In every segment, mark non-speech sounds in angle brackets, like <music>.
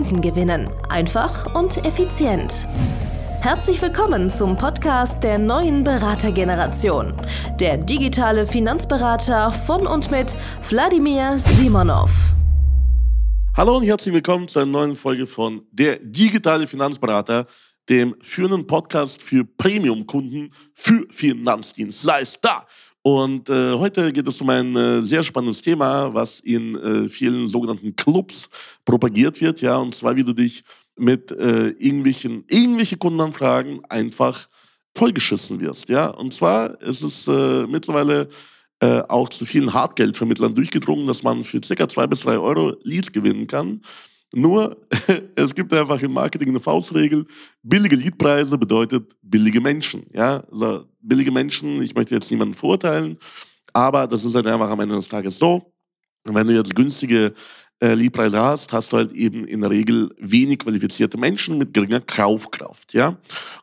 Kunden gewinnen. Einfach und effizient. Herzlich willkommen zum Podcast der neuen Beratergeneration. Der digitale Finanzberater von und mit Wladimir Simonov. Hallo und herzlich willkommen zu einer neuen Folge von Der digitale Finanzberater, dem führenden Podcast für Premium-Kunden für Finanzdienstleister. Und äh, heute geht es um ein äh, sehr spannendes Thema, was in äh, vielen sogenannten Clubs propagiert wird, ja, und zwar wie du dich mit äh, irgendwelchen irgendwelche Kundenanfragen einfach vollgeschissen wirst, ja. Und zwar ist es äh, mittlerweile äh, auch zu vielen Hartgeldvermittlern durchgedrungen, dass man für ca. zwei bis drei Euro Leads gewinnen kann. Nur, <laughs> es gibt einfach im Marketing eine Faustregel. Billige Leadpreise bedeutet billige Menschen. Ja, also billige Menschen, ich möchte jetzt niemanden verurteilen, aber das ist halt einfach am Ende des Tages so. Wenn du jetzt günstige äh, Leadpreise hast, hast du halt eben in der Regel wenig qualifizierte Menschen mit geringer Kaufkraft. Ja?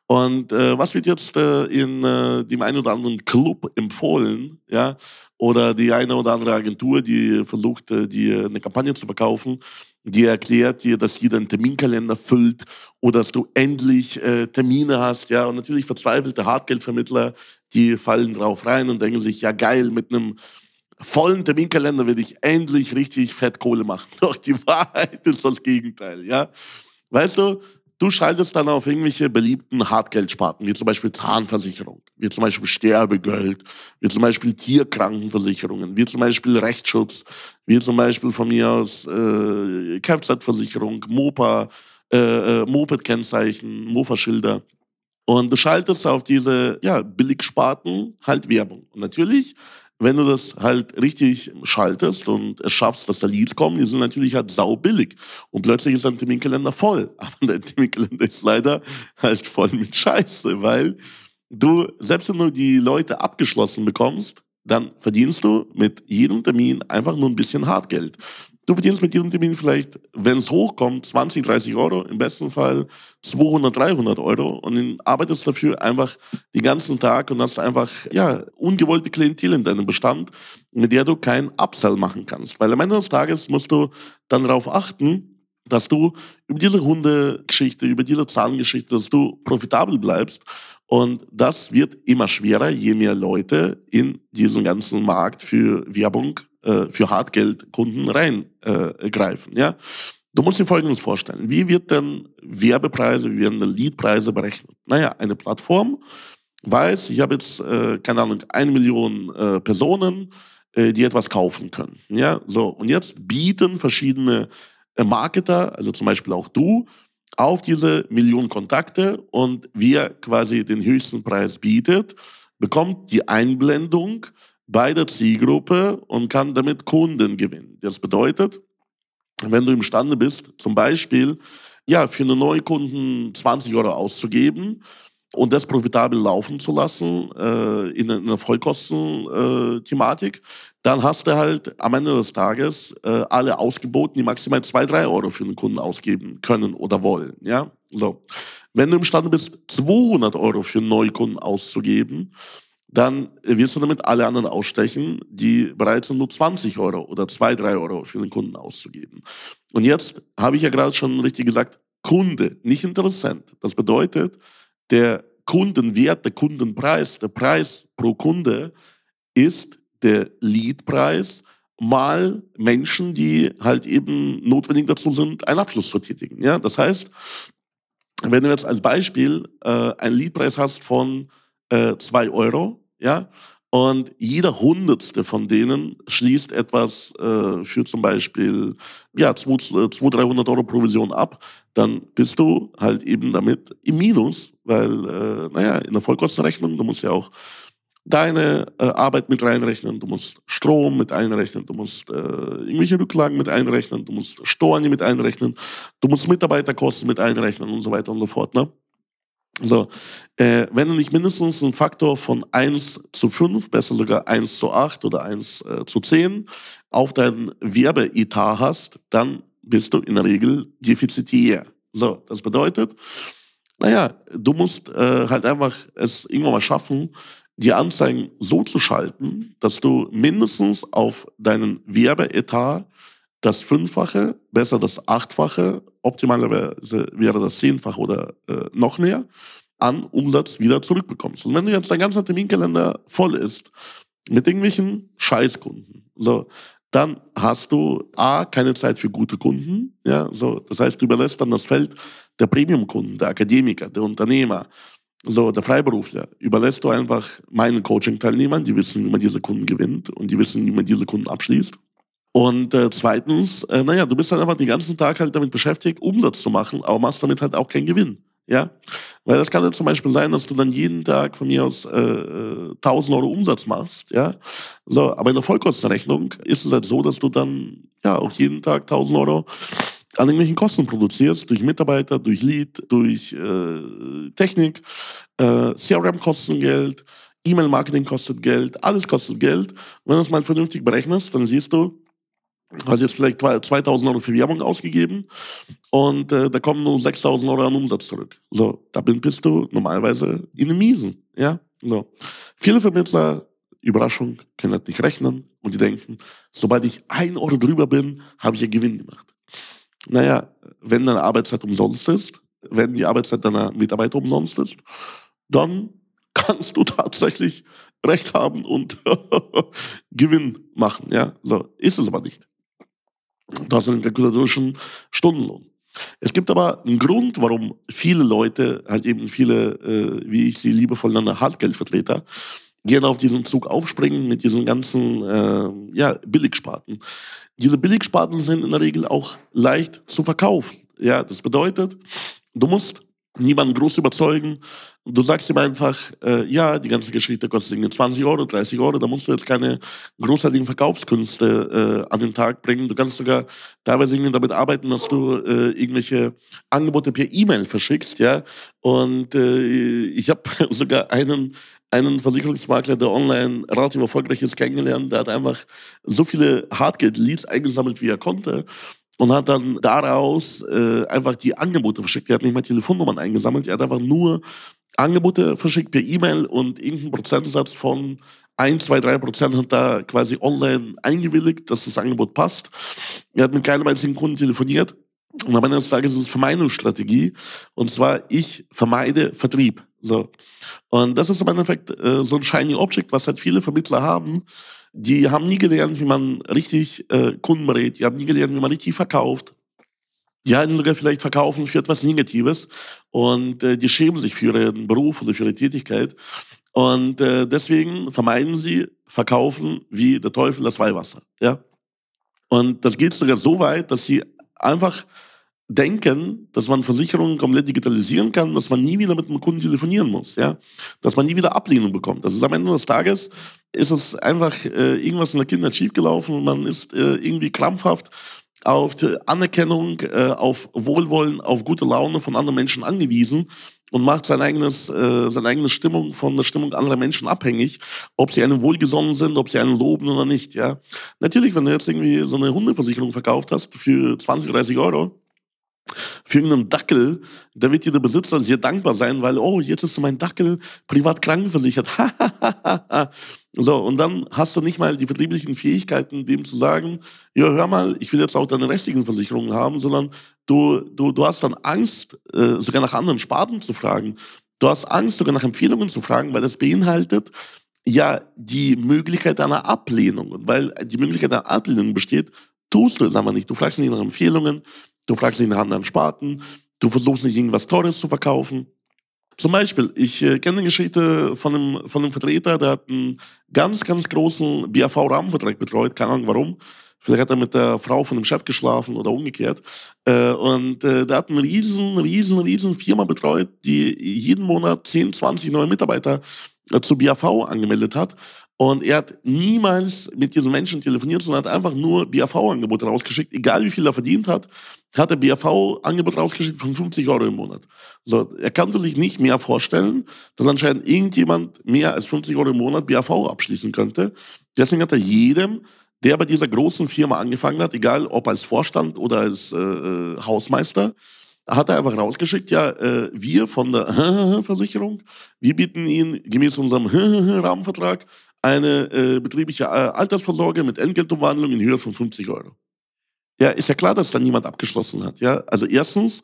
Und äh, was wird jetzt äh, in äh, dem einen oder anderen Club empfohlen? Ja? Oder die eine oder andere Agentur, die versucht, äh, dir eine Kampagne zu verkaufen, die erklärt dir, dass jeder einen Terminkalender füllt oder dass du endlich äh, Termine hast. Ja, und natürlich verzweifelte Hartgeldvermittler, die fallen drauf rein und denken sich, ja geil, mit einem vollen Terminkalender werde ich endlich richtig Fettkohle machen. <laughs> Doch die Wahrheit ist das Gegenteil. Ja, weißt du, Du schaltest dann auf irgendwelche beliebten Hartgeldsparten, wie zum Beispiel Zahnversicherung, wie zum Beispiel Sterbegeld, wie zum Beispiel Tierkrankenversicherungen, wie zum Beispiel Rechtsschutz, wie zum Beispiel von mir aus äh, Kfz-Versicherung, Mopa, äh, äh, Moped-Kennzeichen, Mofa-Schilder. Und du schaltest auf diese ja, Billigsparten halt Werbung. Und natürlich wenn du das halt richtig schaltest und es schaffst, dass da Leads kommen, die sind natürlich halt saubillig. Und plötzlich ist dein Terminkalender voll. <laughs> Aber dein Terminkalender ist leider halt voll mit Scheiße, weil du, selbst wenn du die Leute abgeschlossen bekommst, dann verdienst du mit jedem Termin einfach nur ein bisschen Hartgeld. Du verdienst mit diesem Termin vielleicht, wenn es hochkommt, 20, 30 Euro, im besten Fall 200, 300 Euro und arbeitest dafür einfach den ganzen Tag und hast einfach ja, ungewollte Klientel in deinem Bestand, mit der du keinen Upsell machen kannst. Weil am Ende des Tages musst du dann darauf achten, dass du über diese Hundegeschichte, über diese Zahngeschichte, dass du profitabel bleibst. Und das wird immer schwerer, je mehr Leute in diesen ganzen Markt für Werbung äh, für Hartgeldkunden reingreifen. Äh, ja? Du musst dir Folgendes vorstellen. Wie wird denn Werbepreise, wie werden Leadpreise berechnet? Naja, eine Plattform weiß, ich habe jetzt, äh, keine Ahnung, eine Million äh, Personen, äh, die etwas kaufen können. Ja, so. Und jetzt bieten verschiedene äh, Marketer, also zum Beispiel auch du, auf diese Million Kontakte und wer quasi den höchsten Preis bietet, bekommt die Einblendung bei der Zielgruppe und kann damit Kunden gewinnen. Das bedeutet, wenn du imstande bist, zum Beispiel ja, für einen Neukunden 20 Euro auszugeben und das profitabel laufen zu lassen äh, in einer Vollkosten-Thematik, äh, dann hast du halt am Ende des Tages äh, alle ausgeboten, die maximal 2, 3 Euro für einen Kunden ausgeben können oder wollen. Ja? So. Wenn du imstande bist, 200 Euro für einen Neukunden auszugeben, dann wirst du damit alle anderen ausstechen, die bereit sind, nur 20 Euro oder 2, 3 Euro für den Kunden auszugeben. Und jetzt habe ich ja gerade schon richtig gesagt, Kunde, nicht Interessent. Das bedeutet, der Kundenwert, der Kundenpreis, der Preis pro Kunde ist der Leadpreis mal Menschen, die halt eben notwendig dazu sind, einen Abschluss zu tätigen. Ja? Das heißt, wenn du jetzt als Beispiel äh, einen Leadpreis hast von 2 äh, Euro, ja, und jeder Hundertste von denen schließt etwas äh, für zum Beispiel ja, 200, 300 Euro Provision ab, dann bist du halt eben damit im Minus, weil, äh, naja, in der Vollkostenrechnung, du musst ja auch deine äh, Arbeit mit reinrechnen, du musst Strom mit einrechnen, du musst äh, irgendwelche Rücklagen mit einrechnen, du musst Steuern mit einrechnen, du musst Mitarbeiterkosten mit einrechnen und so weiter und so fort. Ne? So, äh, wenn du nicht mindestens einen Faktor von 1 zu 5, besser sogar 1 zu 8 oder 1 äh, zu 10 auf deinen Werbeetat hast, dann bist du in der Regel defizitär. So, das bedeutet, naja, du musst äh, halt einfach es irgendwann mal schaffen, die Anzeigen so zu schalten, dass du mindestens auf deinen Werbeetat das Fünffache, besser das Achtfache, optimalerweise wäre das Zehnfache oder äh, noch mehr, an Umsatz wieder zurückbekommst. Und wenn du jetzt dein ganzer Terminkalender voll ist mit irgendwelchen Scheißkunden, so, dann hast du A, keine Zeit für gute Kunden, ja, so, das heißt, du überlässt dann das Feld der Premium-Kunden, der Akademiker, der Unternehmer, so, der Freiberufler, überlässt du einfach meinen Coaching-Teilnehmern, die wissen, wie man diese Kunden gewinnt und die wissen, wie man diese Kunden abschließt. Und äh, zweitens, äh, naja, du bist dann einfach den ganzen Tag halt damit beschäftigt, Umsatz zu machen, aber machst damit halt auch keinen Gewinn. Ja, weil das kann ja zum Beispiel sein, dass du dann jeden Tag von mir aus äh, 1000 äh, Euro Umsatz machst, ja. So, aber in der Vollkostenrechnung ist es halt so, dass du dann ja auch jeden Tag 1000 Euro an irgendwelchen Kosten produzierst, durch Mitarbeiter, durch Lead, durch äh, Technik, äh, CRM kosten Geld, E-Mail-Marketing kostet Geld, alles kostet Geld. Wenn du es mal vernünftig berechnest, dann siehst du, hast jetzt vielleicht 2000 Euro für Werbung ausgegeben und äh, da kommen nur 6000 Euro an Umsatz zurück. So, da bist du normalerweise in den Miesen. Ja, so. Viele Vermittler, Überraschung, können das nicht rechnen und die denken, sobald ich ein Euro drüber bin, habe ich ja Gewinn gemacht. Naja, wenn deine Arbeitszeit umsonst ist, wenn die Arbeitszeit deiner Mitarbeiter umsonst ist, dann <laughs> kannst du tatsächlich Recht haben und <laughs> Gewinn machen. Ja, so ist es aber nicht. Du hast einen kalkulatorischen Stundenlohn. Es gibt aber einen Grund, warum viele Leute, halt eben viele, äh, wie ich sie liebevoll nenne, Hartgeldvertreter, gerne auf diesen Zug aufspringen mit diesen ganzen äh, ja, Billigsparten. Diese Billigsparten sind in der Regel auch leicht zu verkaufen. Ja, das bedeutet, du musst niemanden groß überzeugen. Du sagst ihm einfach, äh, ja, die ganze Geschichte kostet irgendwie 20 Euro, 30 Euro, da musst du jetzt keine großartigen Verkaufskünste äh, an den Tag bringen. Du kannst sogar teilweise irgendwie damit arbeiten, dass du äh, irgendwelche Angebote per E-Mail verschickst, ja. Und äh, ich habe <laughs> sogar einen einen Versicherungsmakler, der online relativ erfolgreich ist, kennengelernt. Der hat einfach so viele Hardgate-Leads eingesammelt, wie er konnte und hat dann daraus äh, einfach die Angebote verschickt. Er hat nicht mal Telefonnummern eingesammelt, er hat einfach nur Angebote verschickt per E-Mail und irgendeinen Prozentsatz von 1, 2, 3 Prozent hat da quasi online eingewilligt, dass das Angebot passt. Er hat mit keinem einzigen Kunden telefoniert. Und am Ende des Tages ist es Vermeidungsstrategie. Und zwar, ich vermeide Vertrieb. So. Und das ist im Endeffekt äh, so ein shiny Object, was halt viele Vermittler haben, die haben nie gelernt, wie man richtig äh, Kunden berät. Die haben nie gelernt, wie man richtig verkauft. Die halten sogar vielleicht Verkaufen für etwas Negatives und äh, die schämen sich für ihren Beruf oder für ihre Tätigkeit. Und äh, deswegen vermeiden sie Verkaufen wie der Teufel das Weihwasser. Ja? Und das geht sogar so weit, dass sie einfach denken, dass man Versicherungen komplett digitalisieren kann, dass man nie wieder mit einem Kunden telefonieren muss, ja, dass man nie wieder Ablehnung bekommt. Das ist am Ende des Tages ist es einfach äh, irgendwas in der Kindheit schiefgelaufen und man ist äh, irgendwie krampfhaft auf Anerkennung, äh, auf Wohlwollen, auf gute Laune von anderen Menschen angewiesen und macht sein eigenes, äh, seine eigene Stimmung von der Stimmung anderer Menschen abhängig, ob sie einem wohlgesonnen sind, ob sie einen loben oder nicht, ja. Natürlich, wenn du jetzt irgendwie so eine Hundeversicherung verkauft hast für 20, 30 Euro, für irgendeinen Dackel, da wird dir der Besitzer sehr dankbar sein, weil, oh, jetzt ist mein Dackel privat krankenversichert. <laughs> so, und dann hast du nicht mal die vertrieblichen Fähigkeiten, dem zu sagen, ja, hör mal, ich will jetzt auch deine restlichen Versicherungen haben, sondern du, du, du hast dann Angst, äh, sogar nach anderen Sparten zu fragen. Du hast Angst, sogar nach Empfehlungen zu fragen, weil das beinhaltet ja die Möglichkeit einer Ablehnung. Und weil die Möglichkeit einer Ablehnung besteht, tust du es aber nicht. Du fragst nicht nach Empfehlungen, Du fragst nicht nach anderen Sparten. Du versuchst nicht irgendwas Teures zu verkaufen. Zum Beispiel, ich äh, kenne eine Geschichte von einem, von einem Vertreter, der hat einen ganz, ganz großen BAV-Rahmenvertrag betreut. Keine Ahnung warum. Vielleicht hat er mit der Frau von dem Chef geschlafen oder umgekehrt. Äh, und äh, der hat eine riesen, riesen, riesen Firma betreut, die jeden Monat 10, 20 neue Mitarbeiter äh, zu BAV angemeldet hat. Und er hat niemals mit diesen Menschen telefoniert, sondern hat einfach nur BAV-Angebote rausgeschickt. Egal wie viel er verdient hat, hat er BAV-Angebot rausgeschickt von 50 Euro im Monat. So, er konnte sich nicht mehr vorstellen, dass anscheinend irgendjemand mehr als 50 Euro im Monat BAV abschließen könnte. Deswegen hat er jedem, der bei dieser großen Firma angefangen hat, egal ob als Vorstand oder als äh, äh Hausmeister, hat er einfach rausgeschickt, ja, äh, wir von der <laughs> Versicherung, wir bieten Ihnen gemäß unserem <laughs> Rahmenvertrag eine äh, betriebliche äh, Altersvorsorge mit Entgeltumwandlung in Höhe von 50 Euro. Ja, ist ja klar, dass da niemand abgeschlossen hat. Ja, also erstens,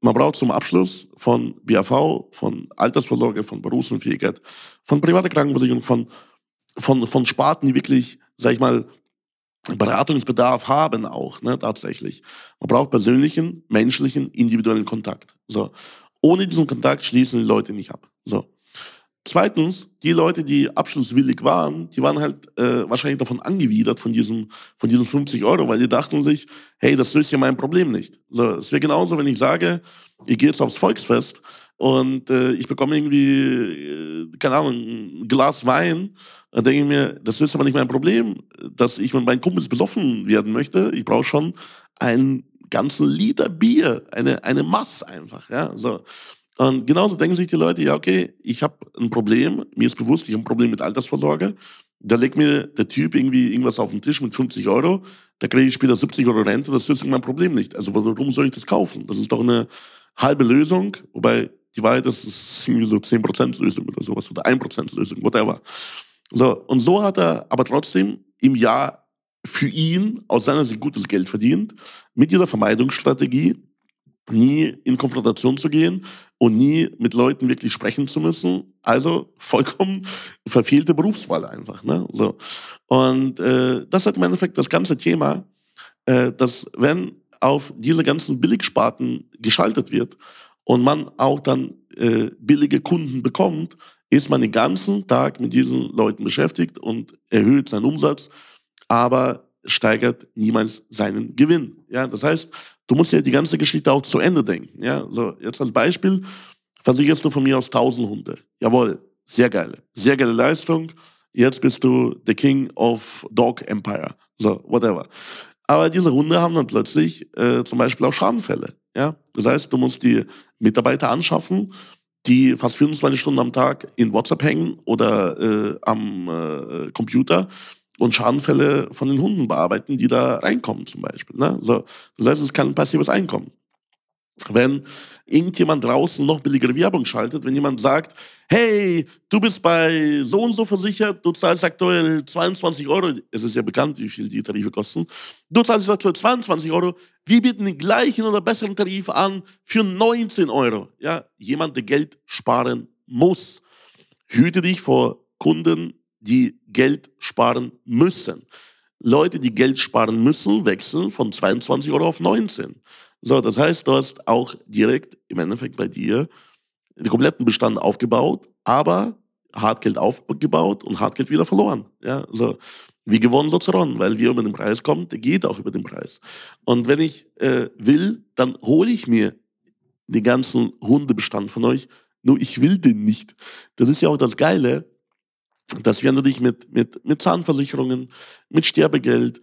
man braucht zum Abschluss von BAV, von Altersvorsorge, von Berufsunfähigkeit, von privater Krankenversicherung, von, von, von Sparten, die wirklich, sag ich mal, Beratungsbedarf haben auch, ne, tatsächlich. Man braucht persönlichen, menschlichen, individuellen Kontakt. So. Ohne diesen Kontakt schließen die Leute nicht ab. So. Zweitens, die Leute, die abschlusswillig waren, die waren halt äh, wahrscheinlich davon angewidert von diesem, von diesen 50 Euro, weil die dachten sich, hey, das löst ja mein Problem nicht. So, es wäre genauso, wenn ich sage, ich gehe jetzt aufs Volksfest und äh, ich bekomme irgendwie, äh, keine Ahnung, ein Glas Wein, dann denke ich mir, das löst aber nicht mein Problem, dass ich mit meinen Kumpels besoffen werden möchte. Ich brauche schon einen ganzen Liter Bier, eine, eine Mass einfach, ja, so. Und genauso denken sich die Leute, ja, okay, ich habe ein Problem, mir ist bewusst, ich habe ein Problem mit Altersvorsorge. Da legt mir der Typ irgendwie irgendwas auf den Tisch mit 50 Euro, da kriege ich später 70 Euro Rente, das ist mein Problem nicht. Also warum soll ich das kaufen? Das ist doch eine halbe Lösung, wobei die Wahrheit ist, es ist irgendwie so 10% Lösung oder sowas oder 1% Lösung, whatever. So, und so hat er aber trotzdem im Jahr für ihn aus seiner Sicht gutes Geld verdient, mit dieser Vermeidungsstrategie, nie in Konfrontation zu gehen und nie mit Leuten wirklich sprechen zu müssen. Also vollkommen verfehlte Berufswahl einfach. Ne? So. Und äh, das hat im Endeffekt das ganze Thema, äh, dass wenn auf diese ganzen Billigsparten geschaltet wird und man auch dann äh, billige Kunden bekommt, ist man den ganzen Tag mit diesen Leuten beschäftigt und erhöht seinen Umsatz, aber steigert niemals seinen Gewinn. Ja, das heißt, du musst ja die ganze Geschichte auch zu Ende denken. Ja, so jetzt als Beispiel versicherst du von mir aus 1000 Hunde. Jawohl, sehr geile, sehr geile Leistung. Jetzt bist du the King of Dog Empire. So, whatever. Aber diese Hunde haben dann plötzlich äh, zum Beispiel auch Schadenfälle. Ja, das heißt, du musst die Mitarbeiter anschaffen, die fast 24 Stunden am Tag in WhatsApp hängen oder äh, am äh, Computer und Schadenfälle von den Hunden bearbeiten, die da reinkommen zum Beispiel. Ne? So, das heißt, es kann ein passives Einkommen. Wenn irgendjemand draußen noch billigere Werbung schaltet, wenn jemand sagt, hey, du bist bei so und so versichert, du zahlst aktuell 22 Euro, es ist ja bekannt, wie viel die Tarife kosten, du zahlst aktuell 22 Euro, wir bieten den gleichen oder besseren Tarif an für 19 Euro. Ja, jemand, der Geld sparen muss. Hüte dich vor Kunden, die Geld sparen müssen. Leute, die Geld sparen müssen, wechseln von 22 Euro auf 19. So, das heißt, du hast auch direkt im Endeffekt bei dir den kompletten Bestand aufgebaut, aber Hartgeld aufgebaut und Hartgeld wieder verloren. Ja, so wie gewonnen, so weil wer über den Preis kommt, der geht auch über den Preis. Und wenn ich äh, will, dann hole ich mir den ganzen Hundebestand von euch, nur ich will den nicht. Das ist ja auch das Geile, dass du dich mit, mit, mit Zahnversicherungen, mit Sterbegeld,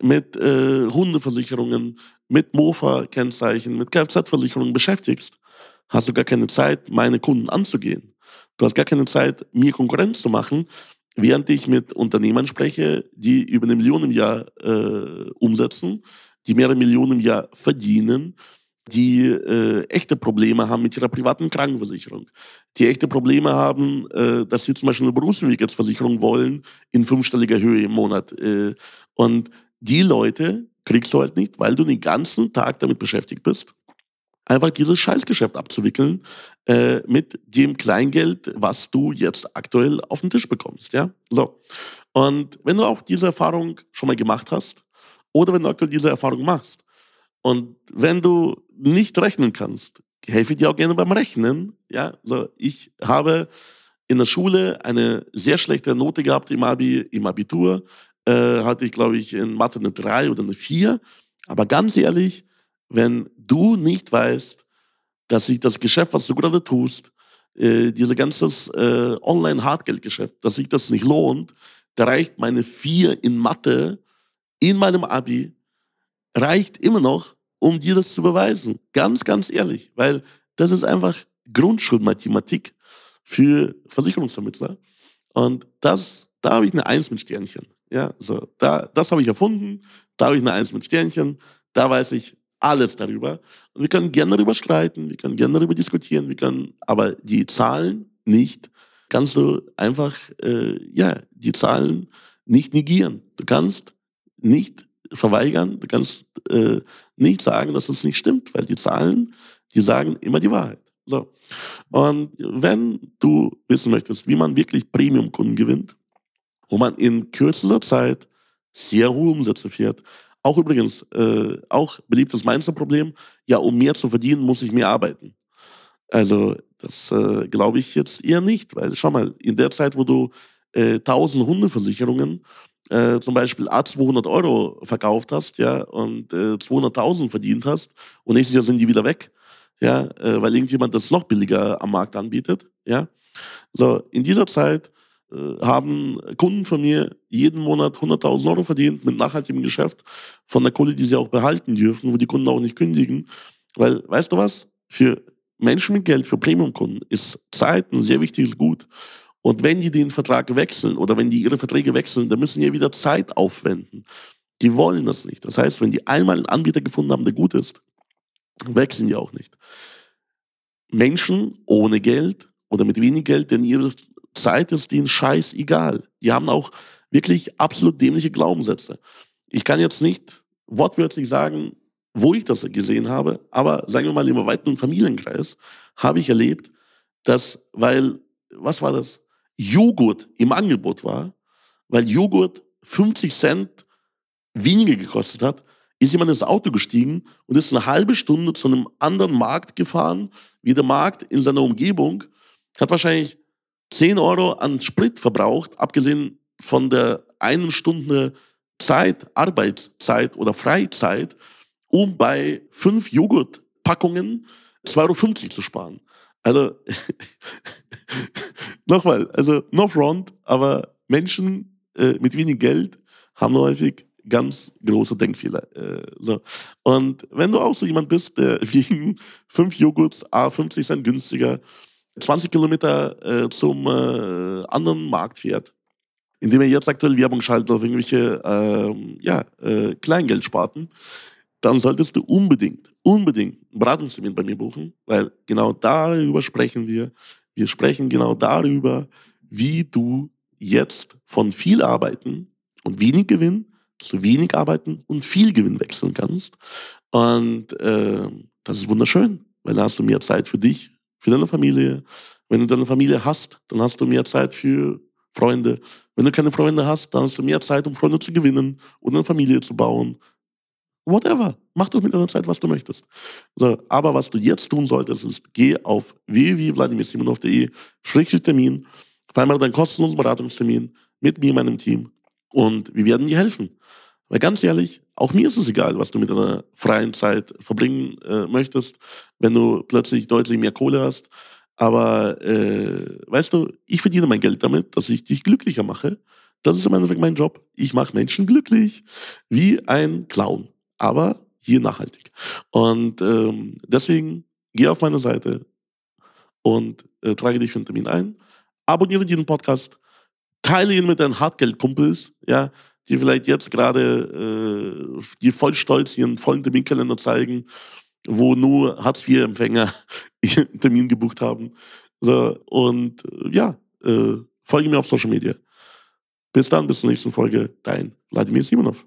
mit äh, Hundeversicherungen, mit Mofa-Kennzeichen, mit Kfz-Versicherungen beschäftigst, hast du gar keine Zeit, meine Kunden anzugehen. Du hast gar keine Zeit, mir Konkurrenz zu machen, während ich mit Unternehmern spreche, die über eine Million im Jahr äh, umsetzen, die mehrere Millionen im Jahr verdienen, die äh, echte Probleme haben mit ihrer privaten Krankenversicherung, die echte Probleme haben, äh, dass sie zum Beispiel eine Berufswegesversicherung wollen in fünfstelliger Höhe im Monat. Äh, und die Leute kriegst du halt nicht, weil du den ganzen Tag damit beschäftigt bist, einfach dieses Scheißgeschäft abzuwickeln äh, mit dem Kleingeld, was du jetzt aktuell auf den Tisch bekommst. Ja, so. Und wenn du auch diese Erfahrung schon mal gemacht hast oder wenn du aktuell diese Erfahrung machst und wenn du nicht rechnen kannst, helfe ich dir auch gerne beim Rechnen. Ja, so ich habe in der Schule eine sehr schlechte Note gehabt im Abi, im Abitur. Äh, hatte ich, glaube ich, in Mathe eine 3 oder eine 4. Aber ganz ehrlich, wenn du nicht weißt, dass sich das Geschäft, was du gerade tust, äh, dieses ganze äh, Online-Hartgeldgeschäft, dass sich das nicht lohnt, da reicht meine vier in Mathe in meinem Abi, reicht immer noch, um dir das zu beweisen. Ganz, ganz ehrlich, weil das ist einfach Grundschulmathematik für Versicherungsvermittler. Und das, da habe ich eine Eins mit Sternchen. Ja, so, da, das habe ich erfunden, da habe ich eine Eins mit Sternchen, da weiß ich alles darüber. Und wir können gerne darüber streiten, wir können gerne darüber diskutieren, wir können, aber die Zahlen nicht, kannst du einfach, äh, ja, die Zahlen nicht negieren. Du kannst nicht verweigern, du kannst äh, nicht sagen, dass es nicht stimmt, weil die Zahlen, die sagen immer die Wahrheit. So. Und wenn du wissen möchtest, wie man wirklich Premium-Kunden gewinnt, wo man in kürzester Zeit sehr hohe Umsätze fährt, auch übrigens, äh, auch beliebtes Mainzer-Problem, ja, um mehr zu verdienen, muss ich mehr arbeiten. Also, das äh, glaube ich jetzt eher nicht, weil schau mal, in der Zeit, wo du äh, 1000 Hundeversicherungen äh, zum Beispiel A200 Euro verkauft hast, ja, und äh, 200.000 verdient hast und nächstes Jahr sind die wieder weg, ja, äh, weil irgendjemand das noch billiger am Markt anbietet, ja. So, in dieser Zeit äh, haben Kunden von mir jeden Monat 100.000 Euro verdient mit nachhaltigem Geschäft von der Kohle, die sie auch behalten dürfen, wo die Kunden auch nicht kündigen. Weil, weißt du was? Für Menschen mit Geld, für Premium-Kunden ist Zeit ein sehr wichtiges Gut. Und wenn die den Vertrag wechseln oder wenn die ihre Verträge wechseln, dann müssen die ja wieder Zeit aufwenden. Die wollen das nicht. Das heißt, wenn die einmal einen Anbieter gefunden haben, der gut ist, wechseln die auch nicht. Menschen ohne Geld oder mit wenig Geld, denn ihre Zeit ist denen scheißegal. Die haben auch wirklich absolut dämliche Glaubenssätze. Ich kann jetzt nicht wortwörtlich sagen, wo ich das gesehen habe, aber sagen wir mal im erweiterten Familienkreis habe ich erlebt, dass, weil, was war das? Joghurt im Angebot war, weil Joghurt 50 Cent weniger gekostet hat, ist jemand ins Auto gestiegen und ist eine halbe Stunde zu einem anderen Markt gefahren, wie der Markt in seiner Umgebung, hat wahrscheinlich 10 Euro an Sprit verbraucht, abgesehen von der einen Stunde Zeit, Arbeitszeit oder Freizeit, um bei fünf Joghurtpackungen 2,50 Euro zu sparen. Also, <laughs> nochmal, also no front, aber Menschen äh, mit wenig Geld haben häufig ganz große Denkfehler. Äh, so. Und wenn du auch so jemand bist, der <laughs> wegen fünf Joghurts A 50 Cent günstiger 20 Kilometer äh, zum äh, anderen Markt fährt, indem er jetzt aktuell Werbung schaltet auf irgendwelche ähm, ja, äh, Kleingeldsparten, dann solltest du unbedingt, unbedingt einen Beratungstermin bei mir buchen, weil genau darüber sprechen wir. Wir sprechen genau darüber, wie du jetzt von viel Arbeiten und wenig Gewinn zu wenig Arbeiten und viel Gewinn wechseln kannst. Und äh, das ist wunderschön, weil da hast du mehr Zeit für dich, für deine Familie. Wenn du deine Familie hast, dann hast du mehr Zeit für Freunde. Wenn du keine Freunde hast, dann hast du mehr Zeit, um Freunde zu gewinnen und eine Familie zu bauen. Whatever. Mach doch mit deiner Zeit, was du möchtest. So, aber was du jetzt tun solltest, ist, geh auf www.vladimirsimonov.de, Schrägstrich Termin, vereinbare deinen kostenlosen Beratungstermin mit mir, meinem Team und wir werden dir helfen. Weil ganz ehrlich, auch mir ist es egal, was du mit deiner freien Zeit verbringen äh, möchtest, wenn du plötzlich deutlich mehr Kohle hast. Aber äh, weißt du, ich verdiene mein Geld damit, dass ich dich glücklicher mache. Das ist im Endeffekt mein Job. Ich mache Menschen glücklich, wie ein Clown, aber hier nachhaltig. Und ähm, deswegen geh auf meine Seite und äh, trage dich für einen Termin ein. Abonniere diesen Podcast, teile ihn mit deinen Hartgeldkumpels, ja, die vielleicht jetzt gerade äh, die voll stolz ihren vollen Terminkalender zeigen, wo nur Hartz-IV-Empfänger <laughs> ihren Termin gebucht haben. So, und äh, ja, äh, folge mir auf Social Media. Bis dann, bis zur nächsten Folge. Dein Vladimir Simonov.